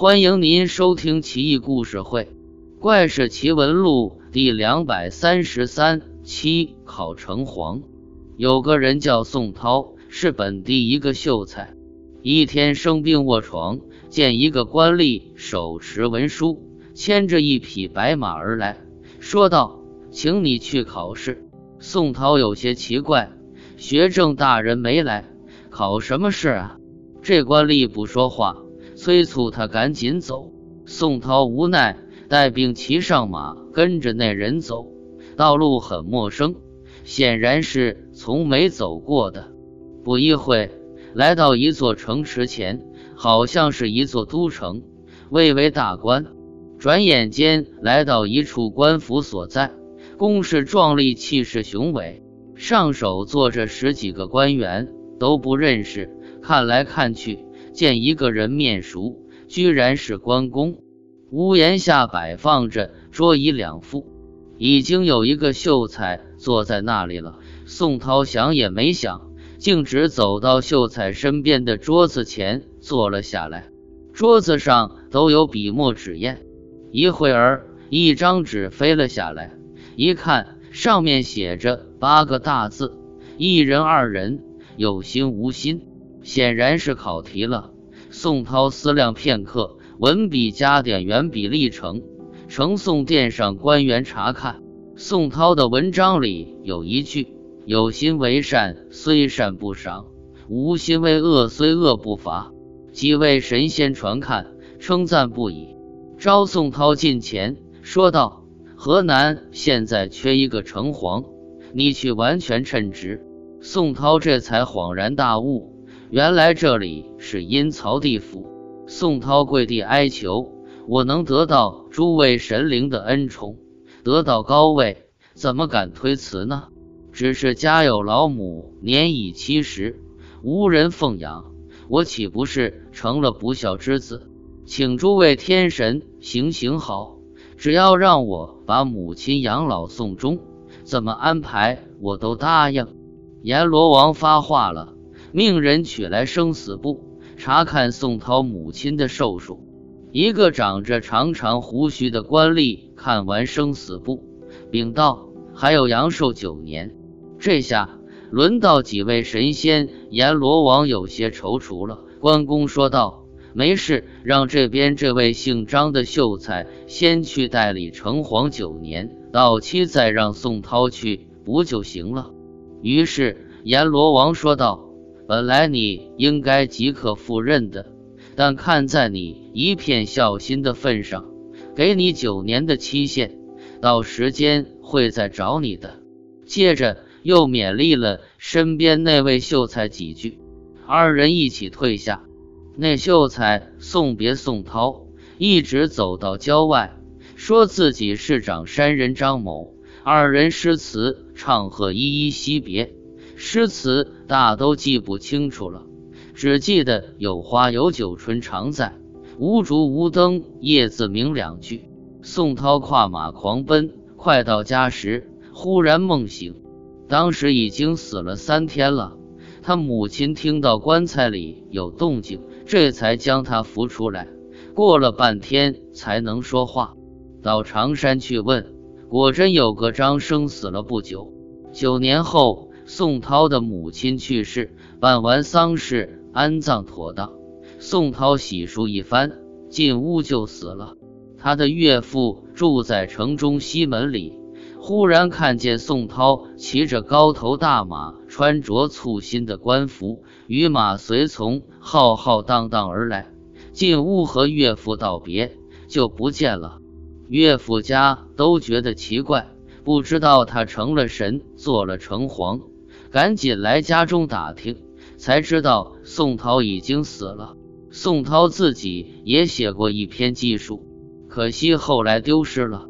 欢迎您收听《奇异故事会·怪事奇闻录》第两百三十三期。考城隍，有个人叫宋涛，是本地一个秀才。一天生病卧床，见一个官吏手持文书，牵着一匹白马而来，说道：“请你去考试。”宋涛有些奇怪，学政大人没来，考什么试啊？这官吏不说话。催促他赶紧走，宋涛无奈，带病骑上马，跟着那人走。道路很陌生，显然是从没走过的。不一会，来到一座城池前，好像是一座都城，蔚为大观。转眼间来到一处官府所在，宫室壮丽，气势雄伟，上首坐着十几个官员，都不认识，看来看去。见一个人面熟，居然是关公。屋檐下摆放着桌椅两副，已经有一个秀才坐在那里了。宋涛想也没想，径直走到秀才身边的桌子前坐了下来。桌子上都有笔墨纸砚。一会儿，一张纸飞了下来，一看上面写着八个大字：“一人二人，有心无心。”显然是考题了。宋涛思量片刻，文笔加点，圆笔立成，呈送殿上官员查看。宋涛的文章里有一句：“有心为善，虽善不赏；无心为恶，虽恶不罚。”几位神仙传看，称赞不已，招宋涛近前，说道：“河南现在缺一个城隍，你去完全称职。”宋涛这才恍然大悟。原来这里是阴曹地府，宋涛跪地哀求：“我能得到诸位神灵的恩宠，得到高位，怎么敢推辞呢？只是家有老母，年已七十，无人奉养，我岂不是成了不孝之子？请诸位天神行行好，只要让我把母亲养老送终，怎么安排我都答应。”阎罗王发话了。命人取来生死簿，查看宋涛母亲的寿数。一个长着长长胡须的官吏看完生死簿，禀道：“还有阳寿九年。”这下轮到几位神仙，阎罗王有些踌躇了。关公说道：“没事，让这边这位姓张的秀才先去代理城隍九年，到期再让宋涛去，不就行了？”于是阎罗王说道。本来你应该即刻赴任的，但看在你一片孝心的份上，给你九年的期限，到时间会再找你的。接着又勉励了身边那位秀才几句，二人一起退下。那秀才送别宋涛，一直走到郊外，说自己是长山人张某。二人诗词唱和，依依惜别。诗词大都记不清楚了，只记得有花有酒春常在，无烛无灯夜自明两句。宋涛跨马狂奔，快到家时，忽然梦醒，当时已经死了三天了。他母亲听到棺材里有动静，这才将他扶出来。过了半天才能说话，到常山去问，果真有个张生死了不久，九年后。宋涛的母亲去世，办完丧事，安葬妥当。宋涛洗漱一番，进屋就死了。他的岳父住在城中西门里，忽然看见宋涛骑着高头大马，穿着簇新的官服，与马随从浩浩荡荡而来。进屋和岳父道别，就不见了。岳父家都觉得奇怪，不知道他成了神，做了城隍。赶紧来家中打听，才知道宋涛已经死了。宋涛自己也写过一篇记述，可惜后来丢失了。